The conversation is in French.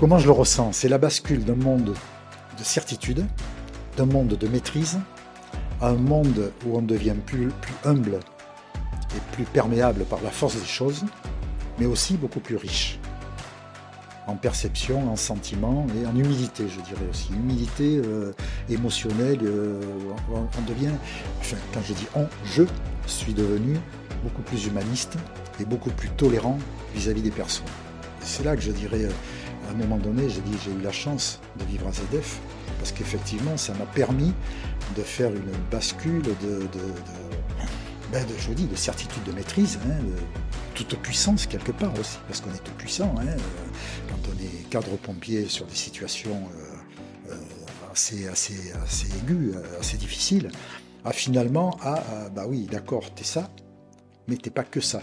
Comment je le ressens? C'est la bascule d'un monde de certitude, d'un monde de maîtrise, à un monde où on devient plus, humble et plus perméable par la force des choses, mais aussi beaucoup plus riche en perception, en sentiment et en humilité, je dirais aussi. Humilité euh, émotionnelle, euh, on, devient, quand je dis on, je suis devenu beaucoup plus humaniste et beaucoup plus tolérant vis-à-vis des personnes. C'est là que je dirais, euh, à un moment donné, j'ai dit j'ai eu la chance de vivre à ZDF, parce qu'effectivement, ça m'a permis de faire une bascule de, ben, je dis, de certitude de maîtrise, hein, de toute puissance quelque part aussi, parce qu'on est tout puissant. Hein, quand on est cadre pompier sur des situations euh, assez, assez, assez aiguës, assez difficiles, à finalement, à, bah oui, d'accord, t'es ça, mais t'es pas que ça.